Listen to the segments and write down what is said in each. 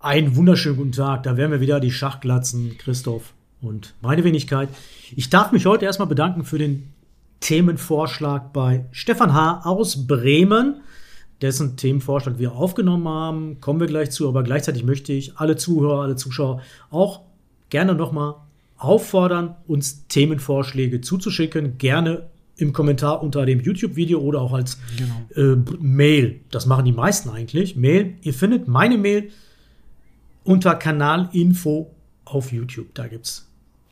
Einen wunderschönen guten Tag. Da wären wir wieder, die Schachglatzen, Christoph und meine Wenigkeit. Ich darf mich heute erstmal bedanken für den Themenvorschlag bei Stefan H. aus Bremen, dessen Themenvorschlag wir aufgenommen haben. Kommen wir gleich zu, aber gleichzeitig möchte ich alle Zuhörer, alle Zuschauer auch gerne nochmal auffordern, uns Themenvorschläge zuzuschicken. Gerne im Kommentar unter dem YouTube-Video oder auch als genau. äh, Mail. Das machen die meisten eigentlich. Mail. Ihr findet meine Mail unter Kanalinfo auf YouTube. Da gibt's,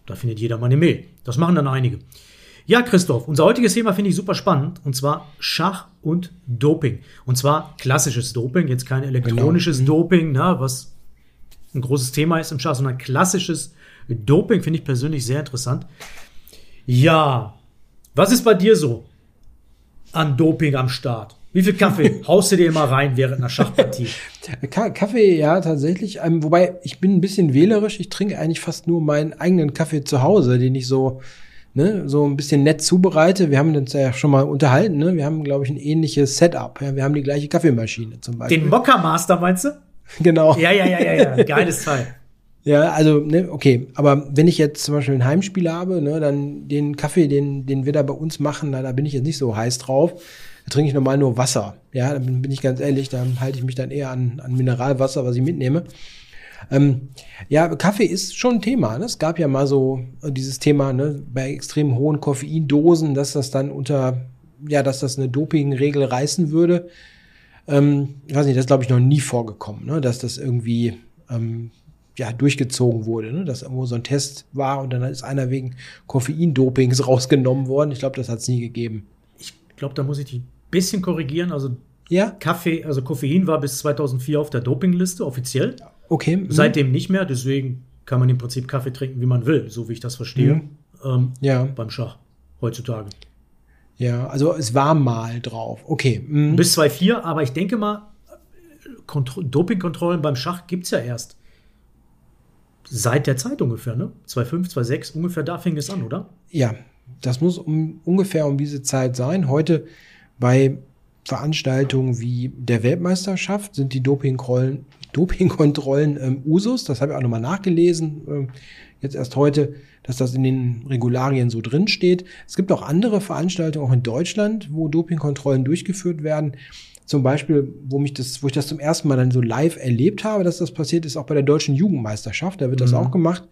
da findet jeder meine Mail. Das machen dann einige. Ja, Christoph, unser heutiges Thema finde ich super spannend und zwar Schach und Doping. Und zwar klassisches Doping, jetzt kein elektronisches genau. Mhm. Doping, ne, was ein großes Thema ist im Schach, sondern klassisches Doping finde ich persönlich sehr interessant. Ja, was ist bei dir so an Doping am Start? Wie viel Kaffee haust du dir immer rein während einer Schachpartie? Kaffee, ja, tatsächlich. Ähm, wobei, ich bin ein bisschen wählerisch. Ich trinke eigentlich fast nur meinen eigenen Kaffee zu Hause, den ich so, ne, so ein bisschen nett zubereite. Wir haben uns ja schon mal unterhalten, ne? Wir haben, glaube ich, ein ähnliches Setup. Ja? Wir haben die gleiche Kaffeemaschine zum Beispiel. Den Mokka Master, meinst du? Genau. Ja, ja, ja, ja, ja. Geiles Teil. Ja, also, ne, okay. Aber wenn ich jetzt zum Beispiel ein Heimspiel habe, ne, dann den Kaffee, den, den wir da bei uns machen, na, da bin ich jetzt nicht so heiß drauf. Da trinke ich normal nur Wasser. Ja, da bin ich ganz ehrlich, da halte ich mich dann eher an, an Mineralwasser, was ich mitnehme. Ähm, ja, Kaffee ist schon ein Thema. Ne? Es gab ja mal so dieses Thema ne, bei extrem hohen Koffeindosen, dass das dann unter, ja, dass das eine Dopingregel reißen würde. Ähm, ich weiß nicht, das glaube ich noch nie vorgekommen, ne? dass das irgendwie ähm, ja, durchgezogen wurde, ne? dass irgendwo so ein Test war und dann ist einer wegen Koffeindopings rausgenommen worden. Ich glaube, das hat es nie gegeben. Ich glaube, da muss ich die bisschen korrigieren. Also ja? Kaffee, also Koffein war bis 2004 auf der Dopingliste offiziell. Okay. Mhm. Seitdem nicht mehr. Deswegen kann man im Prinzip Kaffee trinken, wie man will, so wie ich das verstehe. Mhm. Ähm, ja. Beim Schach heutzutage. Ja, also es war mal drauf. Okay. Mhm. Bis 2004, aber ich denke mal, Dopingkontrollen beim Schach gibt es ja erst seit der Zeit ungefähr, ne? 2005, 2006, ungefähr da fing es an, oder? Ja, das muss um, ungefähr um diese Zeit sein. Heute bei Veranstaltungen wie der Weltmeisterschaft sind die Dopingkontrollen, Dopingkontrollen ähm, Usus. Das habe ich auch nochmal nachgelesen. Ähm, jetzt erst heute, dass das in den Regularien so drin steht. Es gibt auch andere Veranstaltungen, auch in Deutschland, wo Dopingkontrollen durchgeführt werden. Zum Beispiel, wo mich das, wo ich das zum ersten Mal dann so live erlebt habe, dass das passiert ist, auch bei der deutschen Jugendmeisterschaft. Da wird das mhm. auch gemacht.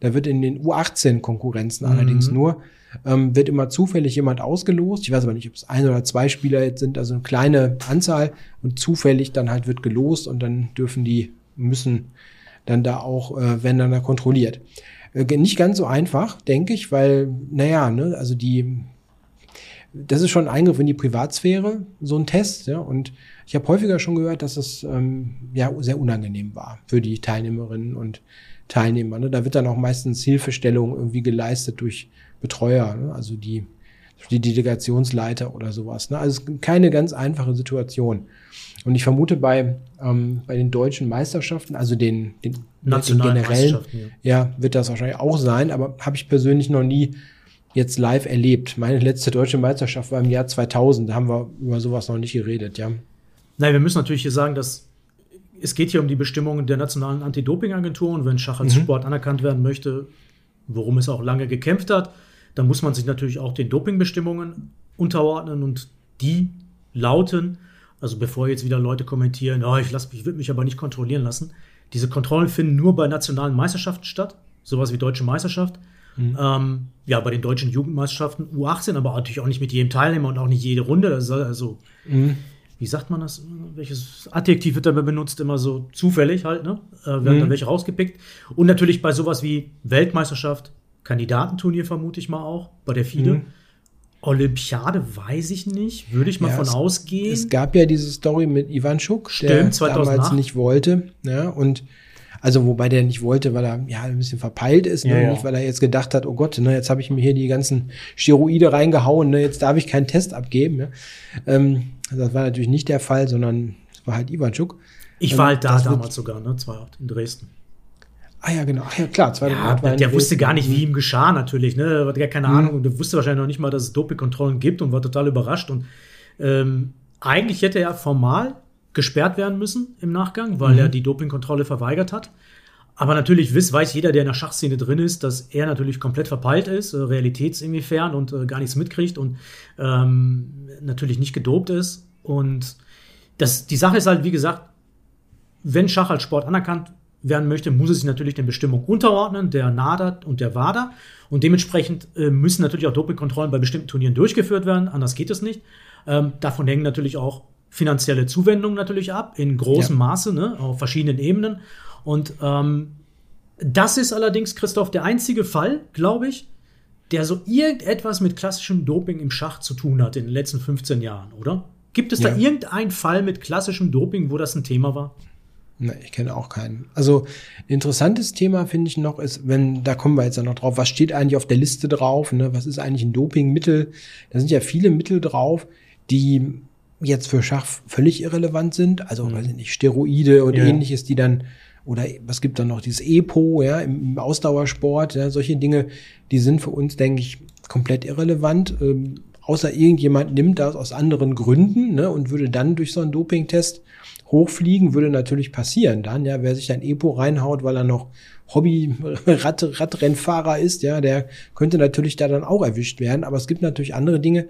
Da wird in den U18-Konkurrenzen mhm. allerdings nur, ähm, wird immer zufällig jemand ausgelost. Ich weiß aber nicht, ob es ein oder zwei Spieler jetzt sind, also eine kleine Anzahl und zufällig dann halt wird gelost und dann dürfen die, müssen dann da auch, äh, werden dann da kontrolliert. Äh, nicht ganz so einfach, denke ich, weil, naja, ne, also die das ist schon ein Eingriff in die Privatsphäre, so ein Test. Ja? Und ich habe häufiger schon gehört, dass es ähm, ja sehr unangenehm war für die Teilnehmerinnen und Teilnehmer. Ne? Da wird dann auch meistens Hilfestellung irgendwie geleistet durch Betreuer, ne? also die, die Delegationsleiter oder sowas. Ne? Also keine ganz einfache Situation. Und ich vermute bei, ähm, bei den deutschen Meisterschaften, also den, den, den generellen, ja. ja, wird das wahrscheinlich auch sein, aber habe ich persönlich noch nie jetzt live erlebt. Meine letzte deutsche Meisterschaft war im Jahr 2000. Da haben wir über sowas noch nicht geredet, ja. Nein, wir müssen natürlich hier sagen, dass es geht hier um die Bestimmungen der nationalen Anti-Doping-Agentur und wenn Schach als mhm. Sport anerkannt werden möchte, worum es auch lange gekämpft hat, dann muss man sich natürlich auch den Dopingbestimmungen unterordnen und die lauten, also bevor jetzt wieder Leute kommentieren, oh, ich, ich würde mich aber nicht kontrollieren lassen, diese Kontrollen finden nur bei nationalen Meisterschaften statt, sowas wie Deutsche Meisterschaft. Mhm. Ähm, ja, bei den deutschen Jugendmeisterschaften U18, aber natürlich auch nicht mit jedem Teilnehmer und auch nicht jede Runde. Also, mhm. Wie sagt man das? Welches Adjektiv wird da benutzt? Immer so zufällig halt, ne? Äh, werden mhm. da welche rausgepickt. Und natürlich bei sowas wie Weltmeisterschaft, Kandidatenturnier vermute ich mal auch, bei der FIDE. Mhm. Olympiade weiß ich nicht, würde ich mal ja, von es, ausgehen. Es gab ja diese Story mit Ivan Schuk, der 2008. damals nicht wollte. Ja, und also wobei der nicht wollte, weil er ja ein bisschen verpeilt ist, ne? Ja, nicht weil er jetzt gedacht hat, oh Gott, ne, jetzt habe ich mir hier die ganzen Steroide reingehauen, ne, jetzt darf ich keinen Test abgeben. Ne? Ähm, das war natürlich nicht der Fall, sondern es war halt Ivanchuk. Ich war halt da damals sogar, ne, 2008 in Dresden. Ah ja, genau. Ach ja, klar. Ja, der, der wusste gar nicht, wie ihm geschah natürlich. Ne? Er hatte gar keine mhm. Ahnung und der wusste wahrscheinlich noch nicht mal, dass es Dopingkontrollen gibt und war total überrascht. Und ähm, eigentlich hätte er formal gesperrt werden müssen im Nachgang, weil mhm. er die Dopingkontrolle verweigert hat. Aber natürlich weiß, weiß jeder, der in der Schachszene drin ist, dass er natürlich komplett verpeilt ist, äh, und äh, gar nichts mitkriegt und ähm, natürlich nicht gedopt ist. Und das, die Sache ist halt, wie gesagt, wenn Schach als Sport anerkannt werden möchte, muss es sich natürlich den Bestimmungen unterordnen, der NADA und der WADA. Und dementsprechend äh, müssen natürlich auch Dopingkontrollen bei bestimmten Turnieren durchgeführt werden, anders geht es nicht. Ähm, davon hängen natürlich auch finanzielle Zuwendungen natürlich ab, in großem ja. Maße, ne, auf verschiedenen Ebenen. Und ähm, das ist allerdings, Christoph, der einzige Fall, glaube ich, der so irgendetwas mit klassischem Doping im Schach zu tun hat in den letzten 15 Jahren, oder? Gibt es ja. da irgendeinen Fall mit klassischem Doping, wo das ein Thema war? Ne, ich kenne auch keinen. Also interessantes Thema finde ich noch ist, wenn da kommen wir jetzt ja noch drauf, was steht eigentlich auf der Liste drauf? Ne? Was ist eigentlich ein Dopingmittel? Da sind ja viele Mittel drauf, die jetzt für Schach völlig irrelevant sind. Also mhm. weiß ich nicht, Steroide und ja. ähnliches, die dann oder was gibt dann noch dieses EPO, ja, im Ausdauersport, ja, solche Dinge, die sind für uns, denke ich, komplett irrelevant. Ähm, außer irgendjemand nimmt das aus anderen Gründen ne, und würde dann durch so einen Dopingtest hochfliegen, würde natürlich passieren dann, ja, wer sich ein EPO reinhaut, weil er noch Hobby-Radrennfahrer ist, ja, der könnte natürlich da dann auch erwischt werden. Aber es gibt natürlich andere Dinge,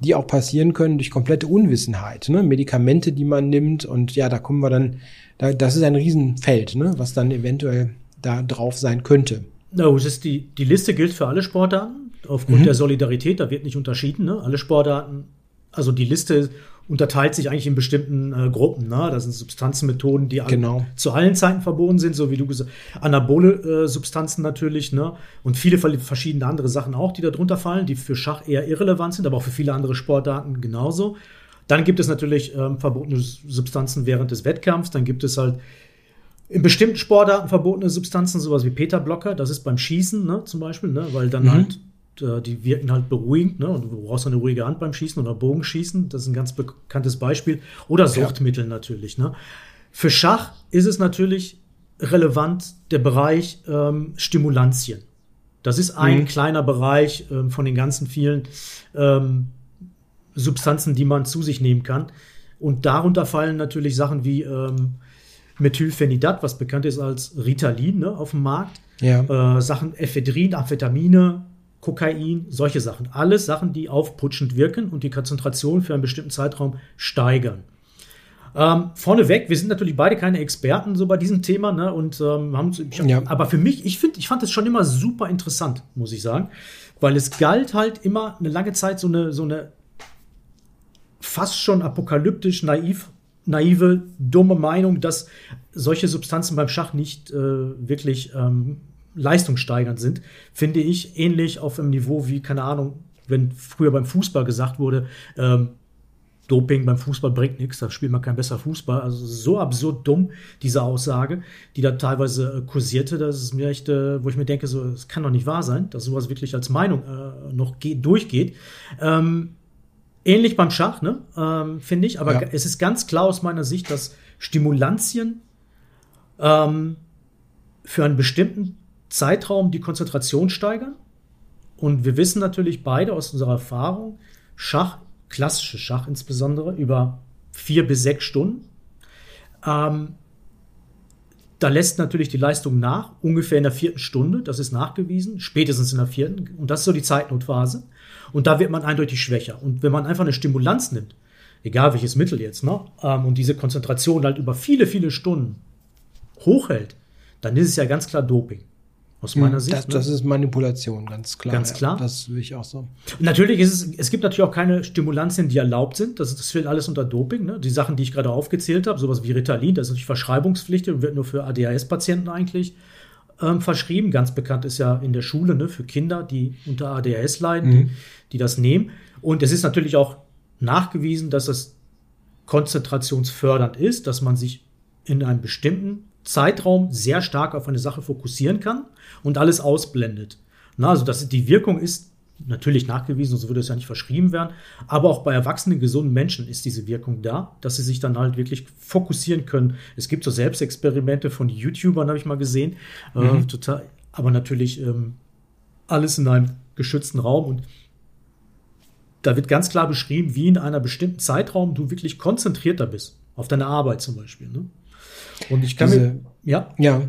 die auch passieren können durch komplette Unwissenheit. Ne? Medikamente, die man nimmt und ja, da kommen wir dann da, das ist ein Riesenfeld, ne, was dann eventuell da drauf sein könnte. No, es ist die, die Liste gilt für alle Sportarten aufgrund mhm. der Solidarität, da wird nicht unterschieden. Ne? Alle Sportarten, also die Liste unterteilt sich eigentlich in bestimmten äh, Gruppen. Ne? Das sind Substanzenmethoden, die genau. zu allen Zeiten verboten sind, so wie du gesagt hast. Anabole äh, Substanzen natürlich, ne? Und viele verschiedene andere Sachen auch, die da drunter fallen, die für Schach eher irrelevant sind, aber auch für viele andere Sportarten genauso. Dann gibt es natürlich ähm, verbotene Substanzen während des Wettkampfs. Dann gibt es halt in bestimmten Sportarten verbotene Substanzen, sowas wie Peterblocker. Das ist beim Schießen ne, zum Beispiel, ne, weil dann mhm. halt die wirken halt beruhigend. Ne, und du brauchst eine ruhige Hand beim Schießen oder Bogenschießen. Das ist ein ganz bekanntes Beispiel. Oder Suchtmittel ja. natürlich. Ne. Für Schach ist es natürlich relevant der Bereich ähm, Stimulantien. Das ist ein mhm. kleiner Bereich ähm, von den ganzen vielen ähm, Substanzen, die man zu sich nehmen kann. Und darunter fallen natürlich Sachen wie ähm, Methylphenidat, was bekannt ist als Ritalin ne, auf dem Markt. Ja. Äh, Sachen Ephedrin, Amphetamine, Kokain, solche Sachen. Alles Sachen, die aufputschend wirken und die Konzentration für einen bestimmten Zeitraum steigern. Ähm, vorneweg, wir sind natürlich beide keine Experten so bei diesem Thema, ne? Und ähm, haben hab, ja. aber für mich, ich finde, ich fand es schon immer super interessant, muss ich sagen, weil es galt halt immer eine lange Zeit so eine so eine fast schon apokalyptisch naiv, naive, dumme Meinung, dass solche Substanzen beim Schach nicht äh, wirklich ähm, leistungssteigernd sind, finde ich ähnlich auf einem Niveau wie, keine Ahnung, wenn früher beim Fußball gesagt wurde, ähm, Doping beim Fußball bringt nichts, da spielt man kein besser Fußball. Also so absurd dumm, diese Aussage, die da teilweise äh, kursierte, dass es mir echt, äh, wo ich mir denke, so, es kann doch nicht wahr sein, dass sowas wirklich als Meinung äh, noch durchgeht. Ähm, ähnlich beim Schach, ne? Ähm, finde ich. Aber ja. es ist ganz klar aus meiner Sicht, dass Stimulantien ähm, für einen bestimmten Zeitraum die Konzentration steigern. Und wir wissen natürlich beide aus unserer Erfahrung, Schach, klassische Schach insbesondere, über vier bis sechs Stunden. Ähm, da lässt natürlich die Leistung nach, ungefähr in der vierten Stunde, das ist nachgewiesen, spätestens in der vierten. Und das ist so die Zeitnotphase. Und da wird man eindeutig schwächer. Und wenn man einfach eine Stimulanz nimmt, egal welches Mittel jetzt, ne, ähm, und diese Konzentration halt über viele, viele Stunden hochhält, dann ist es ja ganz klar Doping. Aus meiner hm, Sicht. Das, ne? das, ist Manipulation, ganz klar. Ganz klar. Ja, das will ich auch so. Natürlich ist es, es gibt natürlich auch keine Stimulantien, die erlaubt sind. Das, das fällt alles unter Doping. Ne? Die Sachen, die ich gerade aufgezählt habe, sowas wie Ritalin, das ist natürlich verschreibungspflichtig und wird nur für ADHS-Patienten eigentlich ähm, verschrieben. Ganz bekannt ist ja in der Schule ne, für Kinder, die unter ADHS leiden, mhm. die, die das nehmen. Und es ist natürlich auch nachgewiesen, dass das konzentrationsfördernd ist, dass man sich in einem bestimmten Zeitraum sehr stark auf eine Sache fokussieren kann und alles ausblendet. Na, also dass die Wirkung ist natürlich nachgewiesen, so würde es ja nicht verschrieben werden, aber auch bei erwachsenen, gesunden Menschen ist diese Wirkung da, dass sie sich dann halt wirklich fokussieren können. Es gibt so Selbstexperimente von YouTubern, habe ich mal gesehen, äh, mhm. äh, total, aber natürlich ähm, alles in einem geschützten Raum und da wird ganz klar beschrieben, wie in einer bestimmten Zeitraum du wirklich konzentrierter bist. auf deine Arbeit zum Beispiel. Ne? Und ich kann Diese- mir, ja, Ja,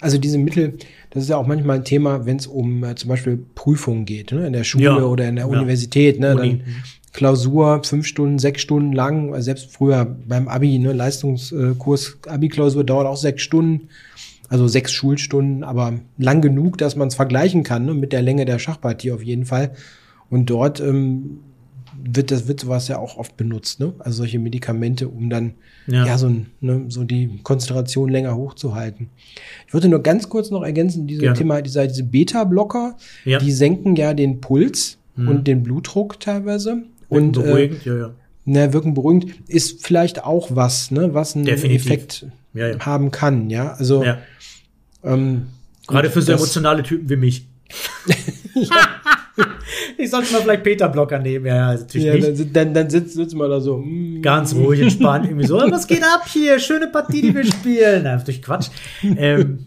also diese Mittel, das ist ja auch manchmal ein Thema, wenn es um äh, zum Beispiel Prüfungen geht, ne? in der Schule Ja, oder in der ja. Universität. Ne? Uni. Dann Klausur, fünf Stunden, sechs Stunden lang, also selbst früher beim Abi, ne? Leistungskurs, Abi-Klausur dauert auch sechs Stunden, also sechs Schulstunden, aber lang genug, dass man es vergleichen kann ne? mit der Länge der Schachpartie auf jeden Fall. Und dort ähm, wird das wird sowas ja auch oft benutzt, ne? Also solche Medikamente, um dann Ja. ja, so, ein, ne, so die Konzentration länger hochzuhalten. Ich würde nur ganz kurz noch ergänzen, diese Gerne. Thema, dieser, diese Beta-Blocker, Ja. die senken ja den Puls und den Blutdruck teilweise. Und äh, beruhigend, ja, ja. na, wirken beruhigend, ist vielleicht auch was, ne, was einen Definitiv. Effekt Ja, ja. haben kann, ja. Also ja. ähm, Gerade für so emotionale Typen wie mich. ich sollte mal vielleicht Peter-Blocker nehmen, ja, natürlich ja, nicht. dann, dann, sitzt, sitzt man da so. mm, Ganz ruhig, entspannt, irgendwie so, was geht ab hier? Schöne Partie, die wir spielen. Na, durch Quatsch. Ähm,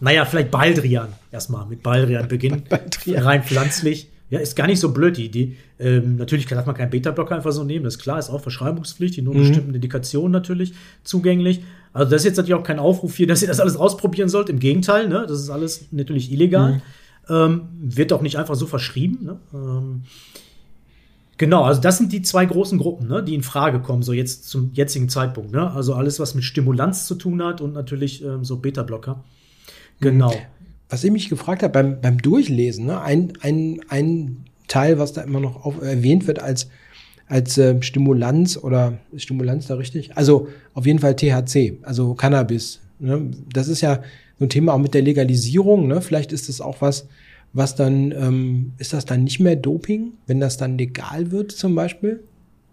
naja, vielleicht Baldrian erstmal mit Baldrian beginnen. Baldrian. Rein pflanzlich. Ja, ist gar nicht so blöd, die Idee. Ähm, natürlich darf man keinen Beta-Blocker einfach so nehmen, das ist klar, ist auch verschreibungspflichtig, nur bestimmten Indikationen natürlich zugänglich. Also das ist jetzt natürlich auch kein Aufruf hier, dass ihr das alles ausprobieren sollt. Im Gegenteil, ne? das ist alles natürlich illegal. Ähm, wird auch nicht einfach so verschrieben. Ne? Ähm, Genau, also das sind die zwei großen Gruppen, ne, die in Frage kommen, so jetzt zum jetzigen Zeitpunkt. Ne? Also alles, was mit Stimulanz zu tun hat und natürlich ähm, so Beta-Blocker. Genau. Was ich mich gefragt habe beim, beim Durchlesen, ne, ein, ein, ein Teil, was da immer noch auf, erwähnt wird als, als äh, Stimulanz oder ist Stimulanz da richtig? Also auf jeden Fall THC, also Cannabis. Ne? Das ist ja so ein Thema auch mit der Legalisierung. Ne? Vielleicht ist das auch was, was dann, ähm, ist das dann nicht mehr Doping, wenn das dann legal wird zum Beispiel?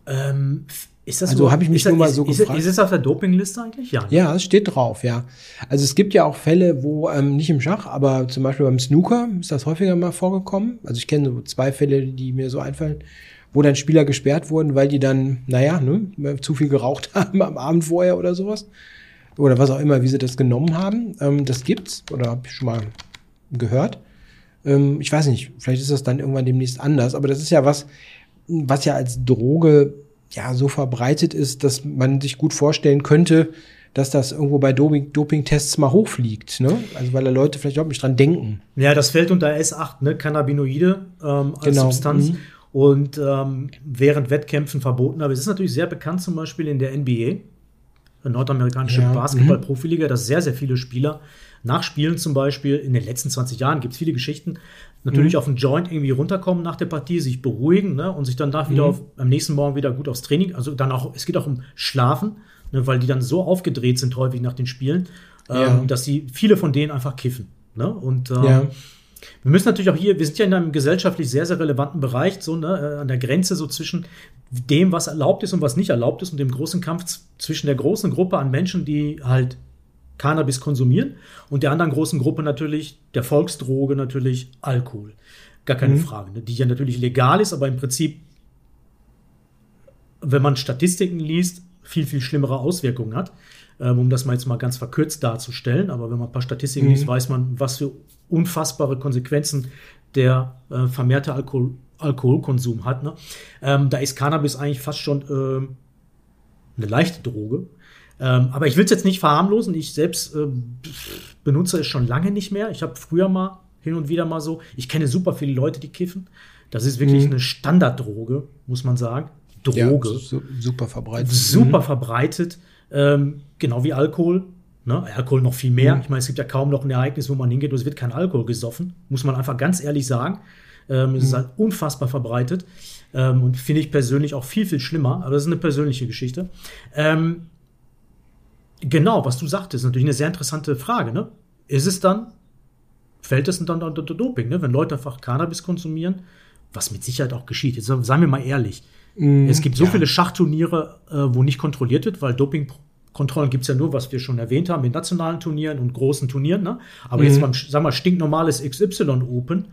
Ähm, ist das Also so- habe ich mich das- nur mal so ist, gefragt. Ist es auf der Dopingliste eigentlich? Ja. ne? Ja, es steht drauf, ja. Also es gibt ja auch Fälle, wo ähm, nicht im Schach, aber zum Beispiel beim Snooker ist das häufiger mal vorgekommen. Also ich kenne so zwei Fälle, die mir so einfallen, wo dann Spieler gesperrt wurden, weil die dann, naja, ne, zu viel geraucht haben am Abend vorher oder sowas. Oder was auch immer, wie sie das genommen haben. Ähm, das gibt's oder habe ich schon mal gehört. Ähm, ich weiß nicht, vielleicht ist das dann irgendwann demnächst anders, aber das ist ja was, was ja als Droge ja so verbreitet ist, dass man sich gut vorstellen könnte, dass das irgendwo bei Doping- Doping-Tests mal hochfliegt, ne? Also weil da Leute vielleicht überhaupt nicht dran denken. Ja, das fällt unter S8, ne? Cannabinoide ähm, als Genau, Substanz. mhm. Und ähm, während Wettkämpfen verboten. Aber es ist natürlich sehr bekannt, zum Beispiel in der NBA, der nordamerikanische Ja, mhm. Basketball-Profiliga, dass sehr, sehr viele Spieler nach Spielen zum Beispiel, in den letzten 20 Jahren gibt es viele Geschichten, natürlich Mhm. auf den Joint irgendwie runterkommen nach der Partie, sich beruhigen ne, und sich dann wieder Mhm. auf, am nächsten Morgen wieder gut aufs Training, also dann auch, es geht auch um Schlafen, ne, weil die dann so aufgedreht sind häufig nach den Spielen, ähm, Ja. dass sie, viele von denen einfach kiffen. Ne? Und ähm, Ja. wir müssen natürlich auch hier, wir sind ja in einem gesellschaftlich sehr, sehr relevanten Bereich, so ne, äh, an der Grenze so zwischen dem, was erlaubt ist und was nicht erlaubt ist und dem großen Kampf zwischen der großen Gruppe an Menschen, die halt Cannabis konsumieren und der anderen großen Gruppe natürlich, der Volksdroge natürlich Alkohol. Gar keine Frage, ne, die ja natürlich legal ist, aber im Prinzip, wenn man Statistiken liest, viel, viel schlimmere Auswirkungen hat. Ähm, um das mal jetzt mal ganz verkürzt darzustellen. Aber wenn man ein paar Statistiken Mhm. liest, weiß man, was für unfassbare Konsequenzen der äh, vermehrte Alkohol, Alkoholkonsum hat. Ne? Ähm, da ist Cannabis eigentlich fast schon ähm, eine leichte Droge. Ähm, aber ich will es jetzt nicht verharmlosen. Ich selbst äh, benutze es schon lange nicht mehr. Ich habe früher mal hin und wieder mal so. Ich kenne super viele Leute, die kiffen. Das ist wirklich Mhm. eine Standarddroge, muss man sagen. Ja, Droge su super verbreitet. super verbreitet, ähm, genau wie Alkohol. Ne? Alkohol noch viel mehr. Mhm. Ich meine, es gibt ja kaum noch ein Ereignis, wo man hingeht und es wird kein Alkohol gesoffen. Muss man einfach ganz ehrlich sagen. Ähm, Es ist halt unfassbar verbreitet ähm, und finde ich persönlich auch viel, viel schlimmer. Aber das ist eine persönliche Geschichte. Ähm, genau, was du sagtest, ist natürlich eine sehr interessante Frage. Ne? Ist es dann, fällt es dann unter Doping, ne? wenn Leute einfach Cannabis konsumieren? Was mit Sicherheit auch geschieht. Jetzt seien wir mal ehrlich. Mhm. Es gibt so Ja. viele Schachturniere, äh, wo nicht kontrolliert wird, weil Dopingkontrollen gibt es ja nur, was wir schon erwähnt haben, in nationalen Turnieren und großen Turnieren. Ne? Aber Mhm. jetzt beim, sag mal, stinknormales XY Open,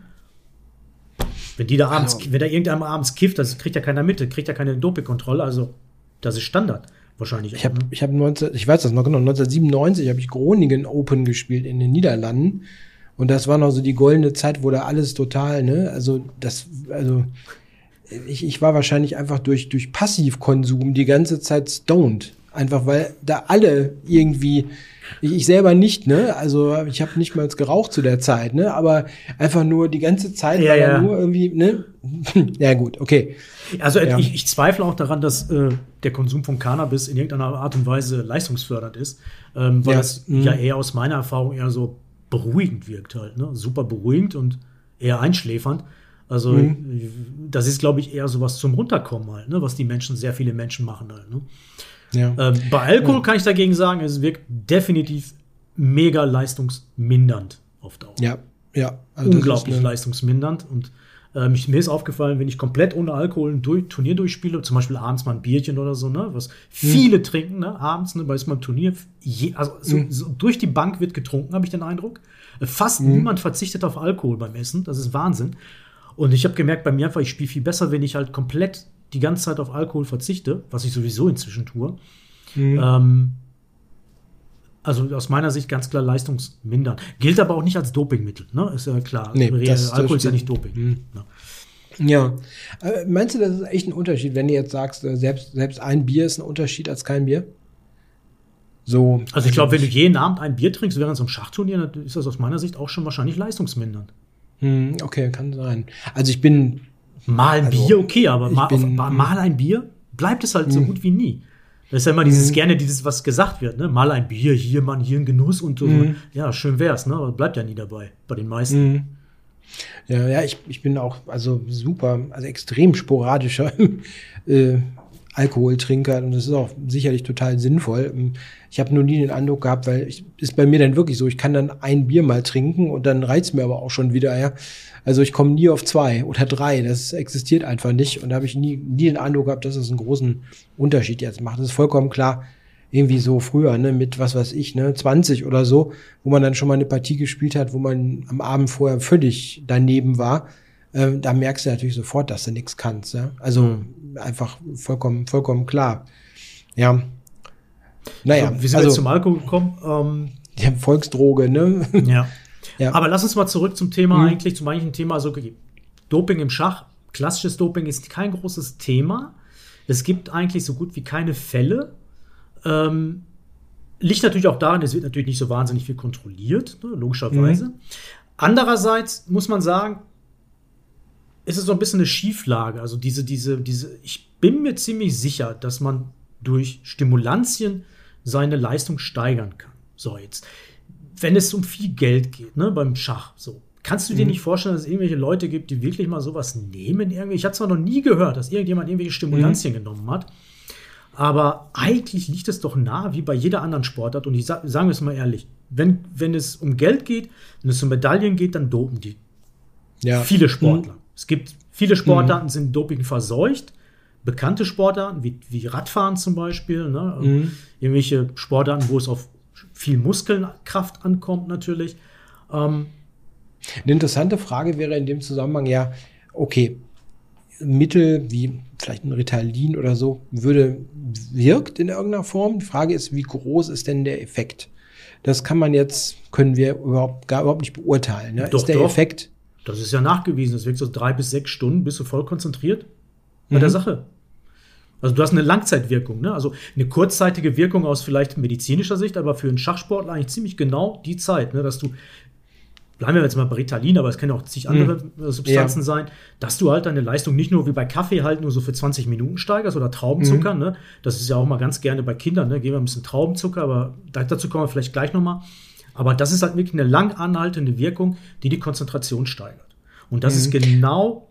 wenn die da abends, Also- wenn da irgendeiner abends kifft, das kriegt ja keiner mit, kriegt ja keine Dopingkontrolle, also das ist Standard wahrscheinlich. Ich habe, ne? ich habe 19, ich weiß das noch genau, 1997 habe ich Groningen Open gespielt in den Niederlanden. Und das war noch so die goldene Zeit, wo da alles total, ne, also das, also ich, ich war wahrscheinlich einfach durch, durch Passivkonsum die ganze Zeit stoned. Einfach weil da alle irgendwie, ich, ich selber nicht, ne? Also ich habe nicht mal geraucht zu der Zeit, ne? Aber einfach nur die ganze Zeit Ja, war ja. nur irgendwie, ne? ja gut, okay. Also Ja. ich, ich zweifle auch daran, dass äh, der Konsum von Cannabis in irgendeiner Art und Weise leistungsfördernd ist, ähm, weil Ja, das mhm. ja eher aus meiner Erfahrung eher so beruhigend wirkt halt, ne? Super beruhigend und eher einschläfernd. Also Mhm. das ist, glaube ich, eher sowas zum Runterkommen halt, ne? was die Menschen, sehr viele Menschen machen halt. Ne? Ja. Ähm, bei Alkohol kann ich dagegen sagen, es wirkt definitiv mega leistungsmindernd auf Dauer. ja, ja. Also Unglaublich leistungsmindernd. Und ich, mir ist aufgefallen, wenn ich komplett ohne Alkohol ein durch, Turnier durchspiele, zum Beispiel abends mal ein Bierchen oder so, ne, was viele trinken, ne, abends, ne, bei so einem Turnier, je, also so, so durch die Bank wird getrunken, habe ich den Eindruck. Äh, Fast niemand verzichtet auf Alkohol beim Essen, das ist Wahnsinn. Und ich habe gemerkt, bei mir einfach, ich spiele viel besser, wenn ich halt komplett die ganze Zeit auf Alkohol verzichte, was ich sowieso inzwischen tue. Ähm, also aus meiner Sicht ganz klar leistungsmindernd. Gilt aber auch nicht als Dopingmittel, ne? Ist ja klar. Nee, das- das Alkohol ist ja nicht Doping. Ne? Ja. Äh, meinst du, das ist echt ein Unterschied, wenn du jetzt sagst, äh, selbst, selbst ein Bier ist ein Unterschied als kein Bier? So. Also ich glaube, wenn du jeden Abend ein Bier trinkst während so einem Schachturnier, dann ist das aus meiner Sicht auch schon wahrscheinlich leistungsmindernd. Hm, okay, kann sein. Also ich bin, Mal ein Also, Bier, okay, aber mal, auf, bin- mal mal ein Bier bleibt es halt so gut wie nie. Das ist ja immer dieses gerne dieses, was gesagt wird, ne? Mal ein Bier, hier, Mann, hier ein Genuss und so. Ja, schön wär's, ne? Aber bleibt ja nie dabei, bei den meisten. ja, ja, ich, ich bin auch, also super, also extrem sporadischer äh, Alkoholtrinker und das ist auch sicherlich total sinnvoll. Ähm, Ich habe nur nie den Eindruck gehabt, weil ich, ist bei mir dann wirklich so, ich kann dann ein Bier mal trinken und dann reizt mir aber auch schon wieder, ja. Also ich komme nie auf zwei oder drei, das existiert einfach nicht und da habe ich nie, nie den Eindruck gehabt, dass es einen großen Unterschied jetzt macht. Das ist vollkommen klar, irgendwie so früher, ne, mit was weiß ich, ne, 20 oder so, wo man dann schon mal eine Partie gespielt hat, wo man am Abend vorher völlig daneben war, ähm, da merkst du natürlich sofort, dass du nichts kannst. Ja? Also einfach vollkommen, vollkommen klar. Ja. Naja, So, wie sind wir jetzt also zum Alkohol gekommen? Ähm, die Volksdroge, ne? Ja. Ja. Aber lass uns mal zurück zum Thema eigentlich, zum eigentlichen Thema. Also okay, Doping im Schach, klassisches Doping ist kein großes Thema. Es gibt eigentlich so gut wie keine Fälle. Ähm, liegt natürlich auch daran, es wird natürlich nicht so wahnsinnig viel kontrolliert, ne, logischerweise. Andererseits muss man sagen, ist es so ein bisschen eine Schieflage. Also diese, diese, diese, ich bin mir ziemlich sicher, dass man durch Stimulantien seine Leistung steigern kann. So, jetzt, wenn es um viel Geld geht, ne, beim Schach, so. Kannst du dir nicht vorstellen, dass es irgendwelche Leute gibt, die wirklich mal sowas nehmen? Irgendwie? Ich habe zwar noch nie gehört, dass irgendjemand irgendwelche Stimulantien genommen hat, aber eigentlich liegt es doch nahe, wie bei jeder anderen Sportart. Und ich sag, sagen wir es mal ehrlich, wenn, wenn es um Geld geht, wenn es um Medaillen geht, dann dopen die Ja. viele Sportler. Es gibt viele Sportarten, sind Doping verseucht. Bekannte Sportarten, wie, wie Radfahren zum Beispiel. Ne? Irgendwelche Sportarten, wo es auf viel Muskelkraft ankommt, natürlich. Ähm, Eine interessante Frage wäre in dem Zusammenhang ja, okay, Mittel wie vielleicht ein Ritalin oder so würde wirkt in irgendeiner Form. Die Frage ist, wie groß ist denn der Effekt? Das kann man jetzt, können wir überhaupt gar überhaupt nicht beurteilen. Ne? Doch, ist der doch. Effekt? Das ist ja nachgewiesen. Das wirkt so drei bis sechs Stunden, bist du voll konzentriert bei der Sache. Also du hast eine Langzeitwirkung, ne? Also eine kurzzeitige Wirkung aus vielleicht medizinischer Sicht, aber für einen Schachsportler eigentlich ziemlich genau die Zeit, ne? Dass du, bleiben wir jetzt mal bei Ritalin, aber es können auch zig andere äh, Substanzen Ja. sein, dass du halt deine Leistung nicht nur wie bei Kaffee halt nur so für 20 Minuten steigerst oder Traubenzucker, ne? Das ist ja auch mal ganz gerne bei Kindern, ne? Geben wir ein bisschen Traubenzucker, aber da- dazu kommen wir vielleicht gleich nochmal. Aber das ist halt wirklich eine lang anhaltende Wirkung, die die Konzentration steigert. Und das ist genau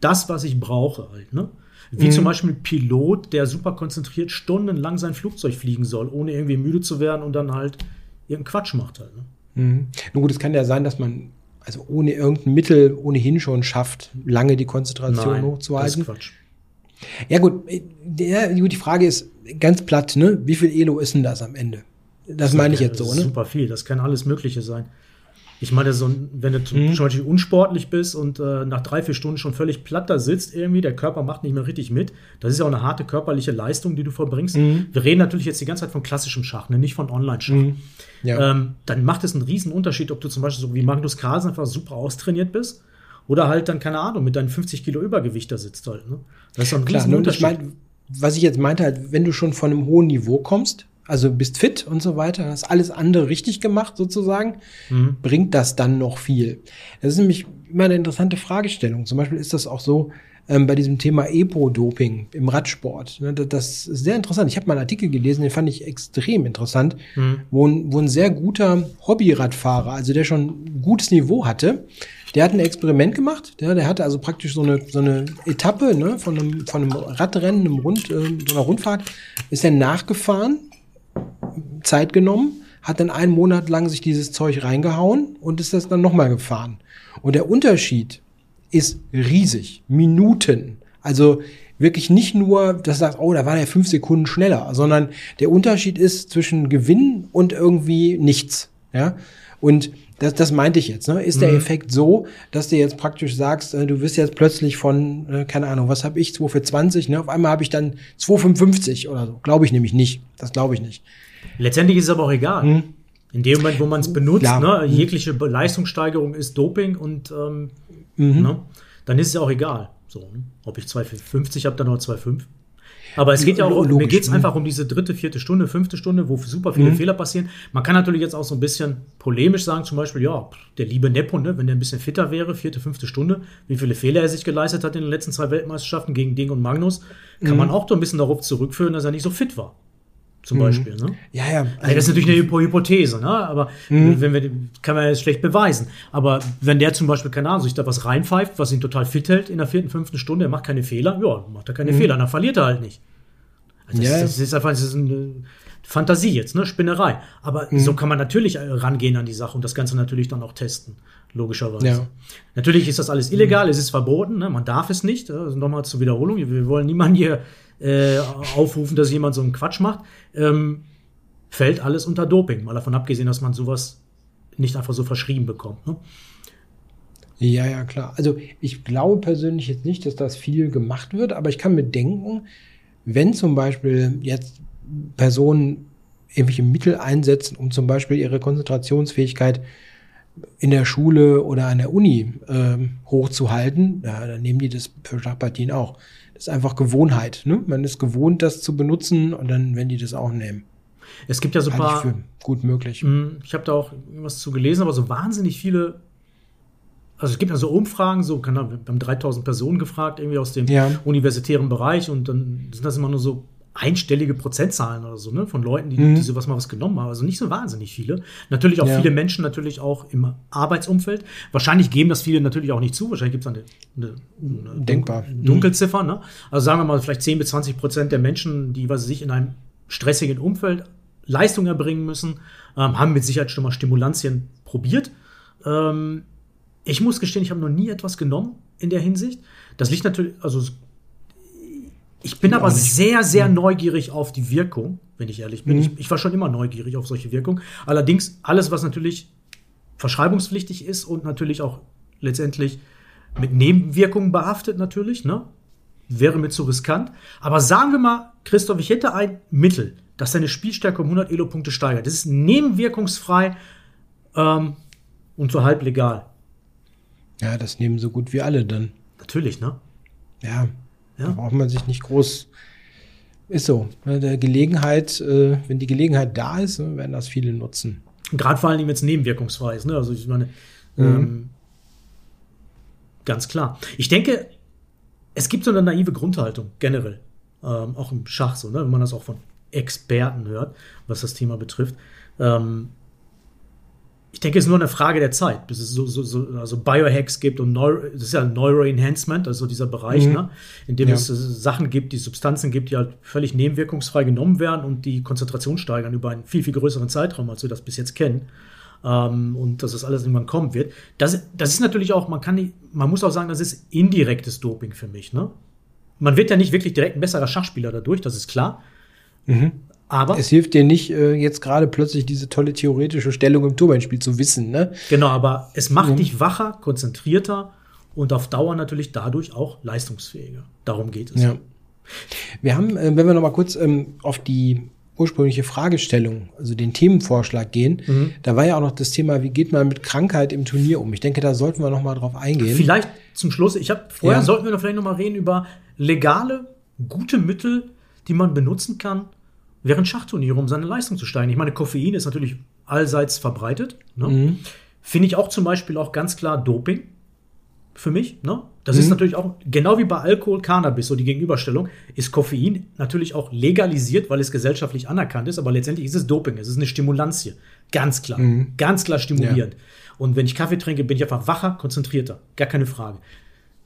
das, was ich brauche halt, ne? Wie zum Beispiel ein Pilot, der super konzentriert stundenlang sein Flugzeug fliegen soll, ohne irgendwie müde zu werden und dann halt irgendeinen Quatsch macht halt. Ne? Mhm. Nun gut, es kann ja sein, dass man also ohne irgendein Mittel ohnehin schon schafft, lange die Konzentration das ist hochzuhalten. Quatsch. Ja gut, äh, gut, die Frage ist ganz platt, ne? Wie viel Elo ist denn das am Ende? Das meine ich jetzt Das so, ist ne? Super viel, das kann alles Mögliche sein. Ich meine, so, wenn du Mhm. zum Beispiel unsportlich bist und äh, nach drei, vier Stunden schon völlig platt da sitzt, irgendwie, der Körper macht nicht mehr richtig mit. Das ist ja auch eine harte körperliche Leistung, die du verbringst. Mhm. Wir reden natürlich jetzt die ganze Zeit von klassischem Schach, ne? nicht von Online-Schach. Ja. ähm, dann macht es einen riesen Unterschied, ob du zum Beispiel so wie Magnus Carlsen einfach super austrainiert bist oder halt dann, keine Ahnung, mit deinen 50 Kilo Übergewicht da sitzt halt. Ne? Das ist doch ein Klar, riesen ne? und Unterschied. ich meine, was ich jetzt meinte, halt, wenn du schon von einem hohen Niveau kommst, also bist fit und so weiter, hast alles andere richtig gemacht sozusagen, mhm. bringt das dann noch viel? Das ist nämlich immer eine interessante Fragestellung. Zum Beispiel ist das auch so ähm, bei diesem Thema Epo-Doping im Radsport. Ne, das ist sehr interessant. Ich habe mal einen Artikel gelesen, den fand ich extrem interessant, mhm. wo, ein, wo ein sehr guter Hobby-Radfahrer, also der schon ein gutes Niveau hatte, der hat ein Experiment gemacht. Der, der hatte also praktisch so eine, so eine Etappe ne, von, einem, von einem Radrennen, einem Rund, äh, so einer Rundfahrt, ist er nachgefahren Zeit genommen, hat dann einen Monat lang sich dieses Zeug reingehauen und ist das dann nochmal gefahren. Und der Unterschied ist riesig. Minuten. Also wirklich nicht nur, dass du sagst, oh, da war der fünf Sekunden schneller, sondern der Unterschied ist zwischen Gewinn und irgendwie nichts. Ja. Und das, das meinte ich jetzt. Ne? Ist mhm. der Effekt so, dass du jetzt praktisch sagst, äh, du wirst jetzt plötzlich von, äh, keine Ahnung, was habe ich, 2 für 20, ne? auf einmal habe ich dann 2,55 oder so. Glaube ich nämlich nicht. Das glaube ich nicht. Letztendlich ist es aber auch egal. Mhm. In dem Moment, wo man es benutzt, ne, mhm. jegliche Leistungssteigerung ist Doping und ähm, mhm. ne, dann ist es ja auch egal. So, ne? Ob ich 2,50 habe, dann nur 2,5. Aber es geht ja auch, Logisch, mir geht es ne? einfach um diese dritte, vierte Stunde, fünfte Stunde, wo super viele mhm. Fehler passieren. Man kann natürlich jetzt auch so ein bisschen polemisch sagen, zum Beispiel, ja, der liebe Neppo, ne, wenn der ein bisschen fitter wäre, vierte, fünfte Stunde, wie viele Fehler er sich geleistet hat in den letzten zwei Weltmeisterschaften gegen Ding und Magnus, kann mhm. man auch so ein bisschen darauf zurückführen, dass er nicht so fit war zum mhm. Beispiel. Ne? Ja, ja. Also, das ist natürlich eine Hypothese, ne? aber mhm. wenn wir, kann man jetzt schlecht beweisen. Aber wenn der zum Beispiel, keine Ahnung, sich da was reinpfeift, was ihn total fit hält in der vierten, fünften Stunde, er macht keine Fehler, ja, macht er keine mhm. Fehler, dann verliert er halt nicht. Also das, ja. das, ist einfach das ist eine Fantasie jetzt, ne? Spinnerei. Aber mhm. so kann man natürlich rangehen an die Sache und das Ganze natürlich dann auch testen, logischerweise. Ja. Natürlich ist das alles illegal, es ist verboten, ne? man darf es nicht. Also nochmal zur Wiederholung, wir wollen niemanden hier äh, aufrufen, dass jemand so einen Quatsch macht, ähm, fällt alles unter Doping. Mal davon abgesehen, dass man sowas nicht einfach so verschrieben bekommt. Ne? Ja, ja, klar. Also ich glaube persönlich jetzt nicht, dass das viel gemacht wird, aber ich kann mir denken, wenn zum Beispiel jetzt Personen irgendwelche Mittel einsetzen, um zum Beispiel ihre Konzentrationsfähigkeit in der Schule oder an der Uni äh, hochzuhalten, ja, dann nehmen die das für Schachpartien auch. Das ist einfach Gewohnheit. Ne? Man ist gewohnt, das zu benutzen und dann werden die das auch nehmen. Es gibt ja so ein paar. Gut möglich. Hm, ich habe da auch was zu gelesen, aber so wahnsinnig viele. Also es gibt ja so Umfragen, so kann, wir haben 3000 Personen gefragt, irgendwie aus dem ja. universitären Bereich und dann sind das immer nur so einstellige Prozentzahlen oder so, ne, von Leuten, die, mhm. die sowas mal was genommen haben. Also nicht so wahnsinnig viele. Natürlich auch ja. viele Menschen, natürlich auch im Arbeitsumfeld. Wahrscheinlich geben das viele natürlich auch nicht zu. Wahrscheinlich gibt es eine, eine, eine Denkbar. Dunkelziffer. Ne? Also sagen wir mal, vielleicht 10 bis 20 Prozent der Menschen, die was sich in einem stressigen Umfeld Leistung erbringen müssen, ähm, haben mit Sicherheit schon mal Stimulantien probiert. Ähm, ich muss gestehen, ich habe noch nie etwas genommen in der Hinsicht. Das liegt natürlich, also ich bin aber sehr, sehr neugierig auf die Wirkung, wenn ich ehrlich bin. Mhm. Ich, ich, war schon immer neugierig auf solche Wirkung. Allerdings alles, was natürlich verschreibungspflichtig ist und natürlich auch letztendlich mit Nebenwirkungen behaftet, natürlich, ne? Wäre mir zu riskant. Aber sagen wir mal, Christoph, ich hätte ein Mittel, das deine Spielstärke um 100 Elo-Punkte steigert. Das ist nebenwirkungsfrei ähm, und so halb legal. Ja, das nehmen so gut wie alle dann. Natürlich, ne? Ja, ja? Da braucht man sich nicht groß. Ist so. Der Gelegenheit, äh, wenn die Gelegenheit da ist, ne, werden das viele nutzen. Gerade vor allem jetzt nebenwirkungsfrei ist. Ne? Also ich meine, mhm. ähm, ganz klar. Ich denke, es gibt so eine naive Grundhaltung generell, ähm, auch im Schach so, ne? wenn man das auch von Experten hört, was das Thema betrifft. Ähm, ich denke, es ist nur eine Frage der Zeit, bis es so, so, so also Biohacks gibt und Neuro, das ist ja Neuroenhancement, also dieser Bereich, mhm. ne, in dem ja. es Sachen gibt, die Substanzen gibt, die halt völlig nebenwirkungsfrei genommen werden und die Konzentration steigern über einen viel, viel größeren Zeitraum, als wir das bis jetzt kennen. Ähm, und dass das alles irgendwann kommen wird. Das, das ist natürlich auch, man kann nicht, man muss auch sagen, das ist indirektes Doping für mich. Ne? Man wird ja nicht wirklich direkt ein besserer Schachspieler dadurch, das ist klar. Mhm. Aber es hilft dir nicht, äh, jetzt gerade plötzlich diese tolle theoretische Stellung im Turbine-Spiel zu wissen, ne? Genau, aber es macht mhm. dich wacher, konzentrierter und auf Dauer natürlich dadurch auch leistungsfähiger. Darum geht es. Ja. Wir haben, äh, wenn wir noch mal kurz ähm, auf die ursprüngliche Fragestellung, also den Themenvorschlag gehen, mhm. da war ja auch noch das Thema, wie geht man mit Krankheit im Turnier um? Ich denke, da sollten wir noch mal drauf eingehen. Vielleicht zum Schluss, ich habe vorher ja. sollten wir noch vielleicht noch mal reden über legale, gute Mittel, die man benutzen kann während Schachturniere, um seine Leistung zu steigern. Ich meine, Koffein ist natürlich allseits verbreitet. Ne? Mhm. Finde ich auch zum Beispiel auch ganz klar Doping für mich. Ne? Das mhm. ist natürlich auch, genau wie bei Alkohol, Cannabis, so die Gegenüberstellung, ist Koffein natürlich auch legalisiert, weil es gesellschaftlich anerkannt ist, aber letztendlich ist es Doping, es ist eine Stimulanz hier. Ganz klar, mhm. ganz klar stimulierend. Ja. Und wenn ich Kaffee trinke, bin ich einfach wacher, konzentrierter. Gar keine Frage.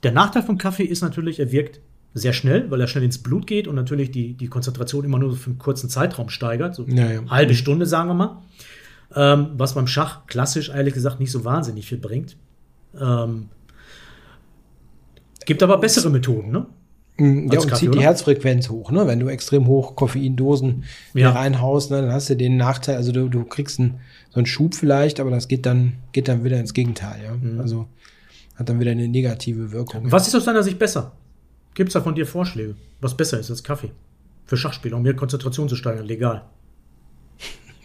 Der Nachteil von Kaffee ist natürlich, er wirkt sehr schnell, weil er schnell ins Blut geht und natürlich die, die Konzentration immer nur für einen kurzen Zeitraum steigert, so ja, ja. halbe Stunde, sagen wir mal. Ähm, was beim Schach klassisch, ehrlich gesagt, nicht so wahnsinnig viel bringt. Ähm, gibt aber bessere Methoden, ne? Mm, ja, und Kaffee, zieht oder? die Herzfrequenz hoch, ne? Wenn du extrem hoch Koffeindosen ja. reinhaust, ne, dann hast du den Nachteil, also du, du kriegst einen, so einen Schub vielleicht, aber das geht dann, geht dann wieder ins Gegenteil, ja. Mhm. Also hat dann wieder eine negative Wirkung. Was ist aus deiner Sicht besser? Gibt es da von dir Vorschläge, was besser ist als Kaffee? Für Schachspieler, um mehr Konzentration zu steigern, legal.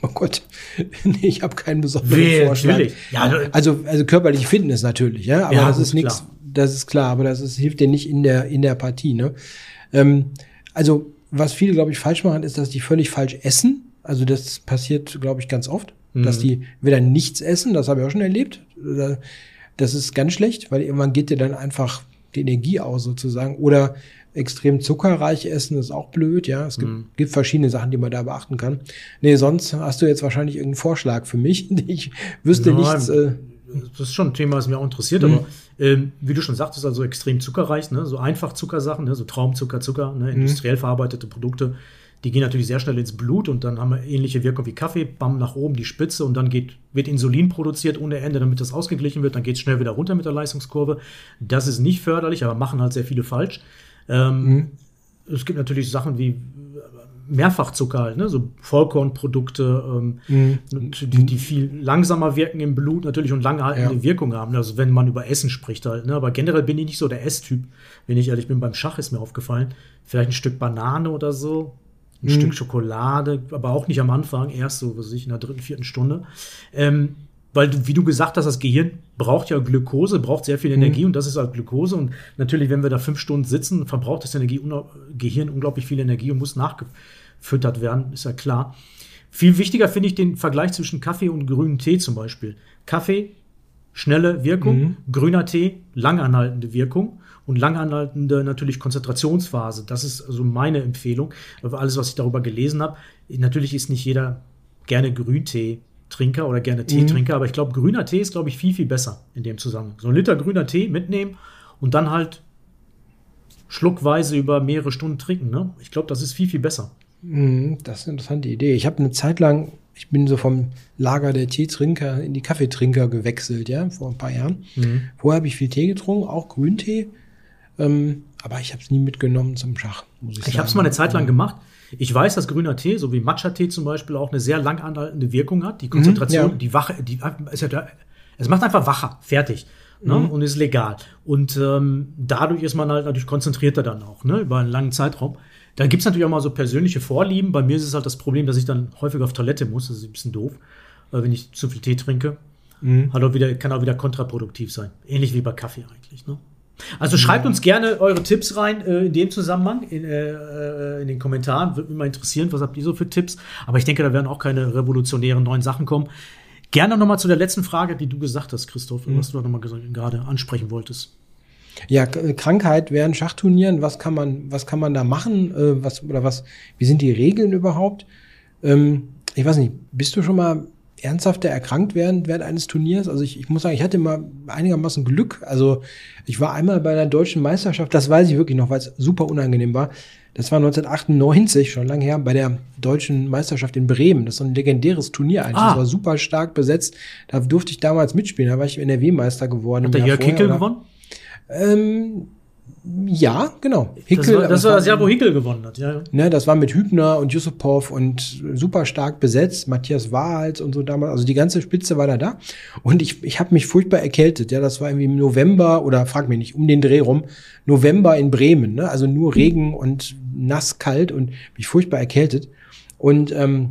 Oh Gott, nee, ich habe keinen besonderen nee, Vorschlag. Natürlich. Ja, also, also körperliche Fitness natürlich, ja, aber ja, das ist nichts, das ist klar, aber das ist, hilft dir nicht in der, in der Partie. Ne? Ähm, also, was viele, glaube ich, falsch machen, ist, dass die völlig falsch essen. Also, das passiert, glaube ich, ganz oft, mhm. dass die wieder nichts essen. Das habe ich auch schon erlebt. Das ist ganz schlecht, weil irgendwann geht dir dann einfach die Energie aus sozusagen. Oder extrem zuckerreich essen ist auch blöd, ja. Es gibt, mhm. gibt verschiedene Sachen, die man da beachten kann. Nee, sonst hast du jetzt wahrscheinlich irgendeinen Vorschlag für mich. Ich wüsste Nein, nichts. Äh, das ist schon ein Thema, was mich auch interessiert, mhm. aber ähm, wie du schon sagtest, also extrem zuckerreich, ne? so einfach Zuckersachen, ne? so Traumzucker, Zucker, ne? Mhm. industriell verarbeitete Produkte, die gehen natürlich sehr schnell ins Blut und dann haben wir ähnliche Wirkung wie Kaffee, bam nach oben die Spitze und dann geht, wird Insulin produziert ohne Ende, damit das ausgeglichen wird, dann geht es schnell wieder runter mit der Leistungskurve. Das ist nicht förderlich, aber machen halt sehr viele falsch. Ähm, mhm. Es gibt natürlich Sachen wie Mehrfachzucker halt, ne? so Vollkornprodukte, ähm, mhm. die, die viel langsamer wirken im Blut natürlich und langanhaltende ja. Wirkung haben. Also wenn man über Essen spricht halt. Ne? Aber generell bin ich nicht so der Esstyp, wenn ich ehrlich bin. Beim Schach ist mir aufgefallen, vielleicht ein Stück Banane oder so, ein mhm. Stück Schokolade, aber auch nicht am Anfang, erst so, was weiß ich, in der dritten, vierten Stunde. Ähm, weil, du, wie du gesagt hast, das Gehirn braucht ja Glukose, braucht sehr viel Energie mhm. und das ist halt Glukose. Und natürlich, wenn wir da fünf Stunden sitzen, verbraucht das Energie, Gehirn unglaublich viel Energie und muss nachgefüttert werden, ist ja klar. Viel wichtiger finde ich den Vergleich zwischen Kaffee und grünem Tee zum Beispiel. Kaffee, schnelle Wirkung, mhm. grüner Tee, langanhaltende Wirkung und langanhaltende natürlich Konzentrationsphase. Das ist also meine Empfehlung. Alles, was ich darüber gelesen habe. Natürlich ist nicht jeder gerne Grüntee Trinker oder gerne Teetrinker, mhm. aber ich glaube, grüner Tee ist, glaube ich, viel, viel besser in dem Zusammenhang. So ein Liter grüner Tee mitnehmen und dann halt schluckweise über mehrere Stunden trinken. Ne? Ich glaube, das ist viel, viel besser. Mhm, das ist eine interessante Idee. Ich habe eine Zeit lang, ich bin so vom Lager der Teetrinker in die Kaffeetrinker gewechselt, ja, vor ein paar Jahren. Mhm. Vorher habe ich viel Tee getrunken, auch Grüntee. Ähm, aber ich habe es nie mitgenommen zum Schach. Muss ich ich habe es mal eine Zeit lang ähm, gemacht. Ich weiß, dass grüner Tee, so wie Matcha-Tee zum Beispiel, auch eine sehr lang anhaltende Wirkung hat. Die Konzentration, mhm, ja. die Wache, die, ist ja, es macht einfach wacher, fertig. Ne? Mhm. Und ist legal. Und ähm, dadurch ist man halt natürlich konzentrierter dann auch, ne? über einen langen Zeitraum. Dann gibt es natürlich auch mal so persönliche Vorlieben. Bei mir ist es halt das Problem, dass ich dann häufig auf Toilette muss. Das ist ein bisschen doof, äh, wenn ich zu viel Tee trinke. Mhm. Hat auch wieder, kann auch wieder kontraproduktiv sein. Ähnlich wie bei Kaffee eigentlich. Ne? Also schreibt uns gerne eure Tipps rein äh, in dem Zusammenhang, in, äh, äh, in, den Kommentaren. Würde mich mal interessieren, was habt ihr so für Tipps? Aber ich denke, da werden auch keine revolutionären neuen Sachen kommen. Gerne nochmal zu der letzten Frage, die du gesagt hast, Christoph, mhm. was du nochmal gerade ansprechen wolltest. Ja, äh, Krankheit während Schachturnieren, was kann man, was kann man da machen? Äh, was, oder was, wie sind die Regeln überhaupt? Ähm, ich weiß nicht, bist du schon mal ernsthafter erkrankt während, während eines Turniers. Also ich, ich muss sagen, ich hatte immer einigermaßen Glück. Also ich war einmal bei einer deutschen Meisterschaft, das weiß ich wirklich noch, weil es super unangenehm war. Das war 1998, schon lange her, bei der deutschen Meisterschaft in Bremen. Das ist so ein legendäres Turnier eigentlich. Ah. Das war super stark besetzt. Da durfte ich damals mitspielen. Da war ich NRW-Meister geworden. Hat der Jörg Kickel gewonnen? Ähm, ja, genau. Hickel, das war das, war das Jahr, wo Hickel gewonnen hat, ja. Ne, das war mit Hübner und Yusupov und super stark besetzt, Matthias Wahls und so damals. Also die ganze Spitze war da da. Und ich, ich habe mich furchtbar erkältet. Ja, das war irgendwie im November oder frag mich nicht, um den Dreh rum. November in Bremen. Ne? Also nur Regen und nass, kalt und mich furchtbar erkältet. Und ähm,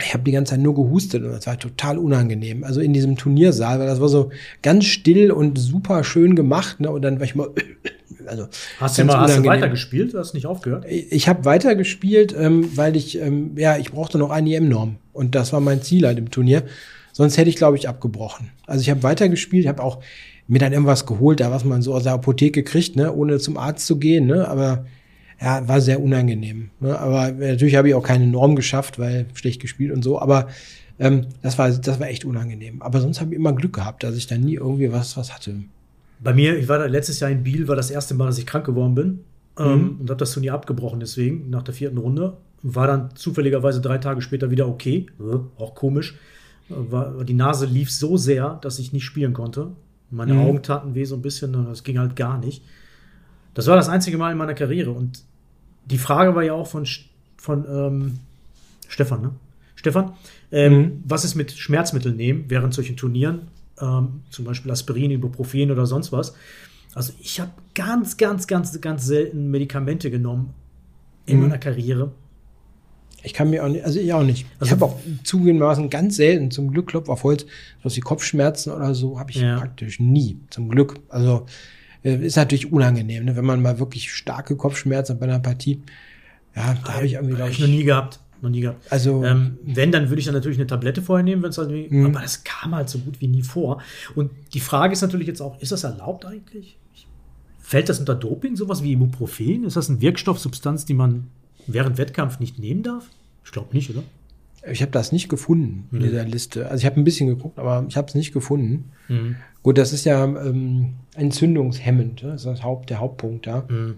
ich habe die ganze Zeit nur gehustet und das war total unangenehm. Also in diesem Turniersaal, weil das war so ganz still und super schön gemacht. Ne? Und dann war ich mal Also hast du mal hast du weitergespielt? Du hast nicht aufgehört? Ich, ich habe weitergespielt, ähm, weil ich, ähm, ja, ich brauchte noch eine EM-Norm. Und das war mein Ziel halt im Turnier. Sonst hätte ich, glaube ich, abgebrochen. Also ich habe weitergespielt, ich habe auch mir dann irgendwas geholt, da was man so aus der Apotheke kriegt, ne, ohne zum Arzt zu gehen, ne, aber ja, war sehr unangenehm. Ne? Aber natürlich habe ich auch keine Norm geschafft, weil schlecht gespielt und so, aber ähm, das war das war echt unangenehm. Aber sonst habe ich immer Glück gehabt, dass ich da nie irgendwie was was hatte. Bei mir, ich war da letztes Jahr in Biel, war das erste Mal, dass ich krank geworden bin ähm, mhm. und habe das Turnier abgebrochen deswegen nach der vierten Runde. War dann zufälligerweise drei Tage später wieder okay, äh, auch komisch. War, die Nase lief so sehr, dass ich nicht spielen konnte. Meine mhm. Augen taten weh so ein bisschen das ging halt gar nicht. Das war das einzige Mal in meiner Karriere und die Frage war ja auch von, von ähm, Stefan, ne? Stefan, ähm, mhm. was ist mit Schmerzmitteln nehmen während solchen Turnieren? Ähm, zum Beispiel Aspirin, Ibuprofen oder sonst was. Also ich habe ganz, ganz, ganz, ganz selten Medikamente genommen in mhm. meiner Karriere. Ich kann mir auch nicht, also ich auch nicht. Also ich habe auch zugegebenermaßen ganz selten, zum Glück Klopf auf Holz, was wie Kopfschmerzen oder so, habe ich ja. praktisch nie. Zum Glück. Also ist natürlich unangenehm, ne? wenn man mal wirklich starke Kopfschmerzen hat bei einer Partie. Ja, da habe ich irgendwie, glaube ich. noch nie gehabt. Noch nie gehabt. Also, ähm, wenn, dann würde ich dann natürlich eine Tablette vorher nehmen, wenn es halt mhm. aber das kam halt so gut wie nie vor. Und die Frage ist natürlich jetzt auch, ist das erlaubt eigentlich? Fällt das unter Doping, sowas wie Ibuprofen? Ist das eine Wirkstoffsubstanz, die man während Wettkampf nicht nehmen darf? Ich glaube nicht, oder? Ich habe das nicht gefunden in mhm. dieser Liste. Also ich habe ein bisschen geguckt, aber ich habe es nicht gefunden. Mhm. Gut, das ist ja ähm, entzündungshemmend. Das ist das Haupt, der Hauptpunkt da. Mhm.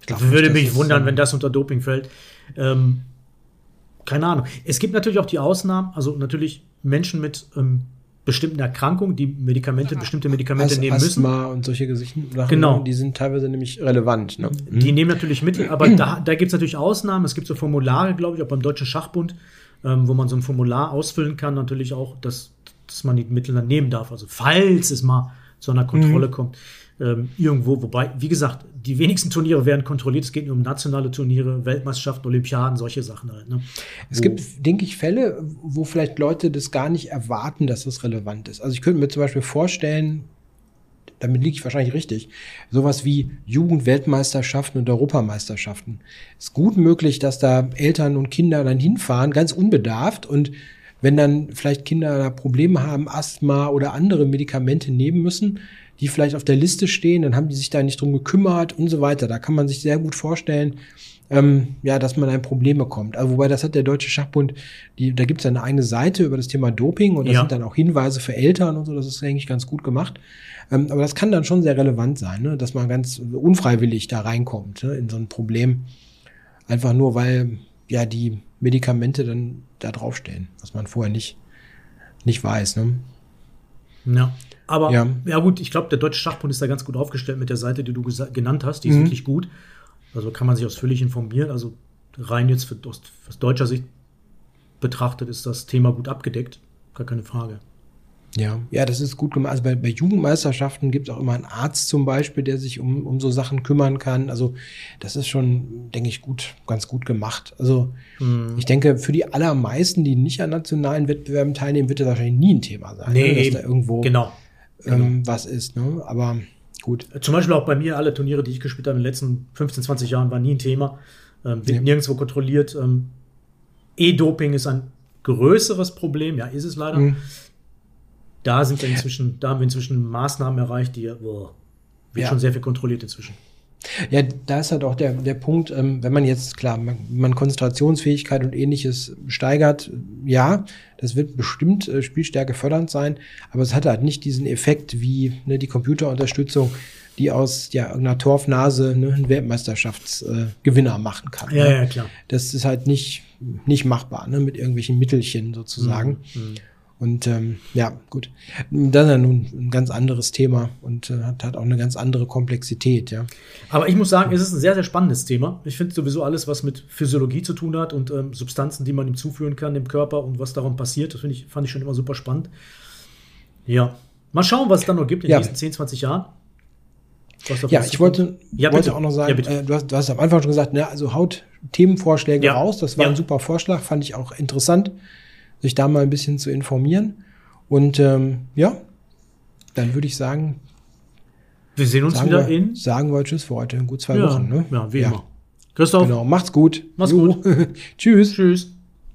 Ich glaub, würde mich wundern, wenn das unter Doping fällt. Ähm, keine Ahnung. Es gibt natürlich auch die Ausnahmen, also natürlich Menschen mit ähm, bestimmten Erkrankungen, die Medikamente, bestimmte Medikamente As nehmen müssen. Asthma und solche Gesichten, genau. die sind teilweise nämlich relevant. Ne? Die mhm. nehmen natürlich Mittel, aber da, da gibt es natürlich Ausnahmen. Es gibt so Formulare, glaube ich, auch beim Deutschen Schachbund, ähm, wo man so ein Formular ausfüllen kann, natürlich auch, dass, dass man die Mittel dann nehmen darf. Also falls es mal zu einer Kontrolle mhm. kommt ähm, irgendwo. Wobei, wie gesagt, die wenigsten Turniere werden kontrolliert. Es geht nur um nationale Turniere, Weltmeisterschaften, Olympiaden, solche Sachen halt. Ne? Es wo gibt, denke ich, Fälle, wo vielleicht Leute das gar nicht erwarten, dass das relevant ist. Also ich könnte mir zum Beispiel vorstellen, damit liege ich wahrscheinlich richtig, sowas wie Jugendweltmeisterschaften und Europameisterschaften. Ist gut möglich, dass da Eltern und Kinder dann hinfahren, ganz unbedarft und wenn dann vielleicht Kinder da Probleme haben, Asthma oder andere Medikamente nehmen müssen, die vielleicht auf der Liste stehen, dann haben die sich da nicht drum gekümmert und so weiter. Da kann man sich sehr gut vorstellen, ähm, ja, dass man ein Problem bekommt. Also, wobei das hat der Deutsche Schachbund, die, da gibt es eine eigene Seite über das Thema Doping und da ja. sind dann auch Hinweise für Eltern und so, das ist eigentlich ganz gut gemacht. Ähm, aber das kann dann schon sehr relevant sein, ne? dass man ganz unfreiwillig da reinkommt ne? in so ein Problem. Einfach nur, weil ja die Medikamente dann da draufstehen, was man vorher nicht, nicht weiß. Ne? Ja. Aber ja, ja gut, ich glaube, der Deutsche Schachbund ist da ganz gut aufgestellt mit der Seite, die du genannt hast. Die ist mhm. wirklich gut. Also kann man sich ausführlich informieren. Also rein jetzt für, aus, aus deutscher Sicht betrachtet ist das Thema gut abgedeckt. Gar keine Frage. Ja, ja, das ist gut gemacht. Also bei, bei Jugendmeisterschaften gibt es auch immer einen Arzt zum Beispiel, der sich um, um so Sachen kümmern kann. Also das ist schon, denke ich, gut, ganz gut gemacht. Also mhm. ich denke, für die allermeisten, die nicht an nationalen Wettbewerben teilnehmen, wird das wahrscheinlich nie ein Thema sein. Nee, ne? dass da irgendwo genau. Ähm, genau. was ist. Ne? Aber gut. Zum Beispiel auch bei mir, alle Turniere, die ich gespielt habe in den letzten 15, 20 Jahren, waren nie ein Thema. Ähm, wird ja. nirgendwo kontrolliert. Ähm, E-Doping ist ein größeres Problem, ja, ist es leider. Mhm da sind wir inzwischen, da haben wir inzwischen Maßnahmen erreicht, die boah, wird ja. schon sehr viel kontrolliert inzwischen. Ja, da ist halt auch der, der Punkt, ähm, wenn man jetzt, klar, man, man Konzentrationsfähigkeit und ähnliches steigert, ja, das wird bestimmt äh, Spielstärke fördernd sein, aber es hat halt nicht diesen Effekt wie ne, die Computerunterstützung, die aus ja, irgendeiner Torfnase ne, einen Weltmeisterschaftsgewinner äh, machen kann. Ja, ne? ja, klar. Das ist halt nicht, nicht machbar, ne, mit irgendwelchen Mittelchen sozusagen. Mhm. Und ähm, ja, gut. Das ist ja nun ein ganz anderes Thema und äh, hat, hat auch eine ganz andere Komplexität, ja. Aber ich muss sagen, es ist ein sehr, sehr spannendes Thema. Ich finde sowieso alles, was mit Physiologie zu tun hat und ähm, Substanzen, die man ihm zuführen kann im Körper und was darum passiert, das ich, fand ich schon immer super spannend. Ja. Mal schauen, was es dann noch gibt in ja. den nächsten 10, 20 Jahren. Ja, ich wollte, ja, wollte auch noch sagen, ja, äh, du, hast, du hast am Anfang schon gesagt, ne, also haut Themenvorschläge ja. raus. Das war ein super Vorschlag, fand ich auch interessant sich da mal ein bisschen zu informieren. Und ähm, ja, dann würde ich sagen, Wir sehen uns sagen wieder wir, in. Sagen wir Tschüss für heute. In gut zwei Ja, Wochen. Ne? ja wie immer. Christoph, Genau. Macht's gut. Mach's Jo. gut. Tschüss. tschüss.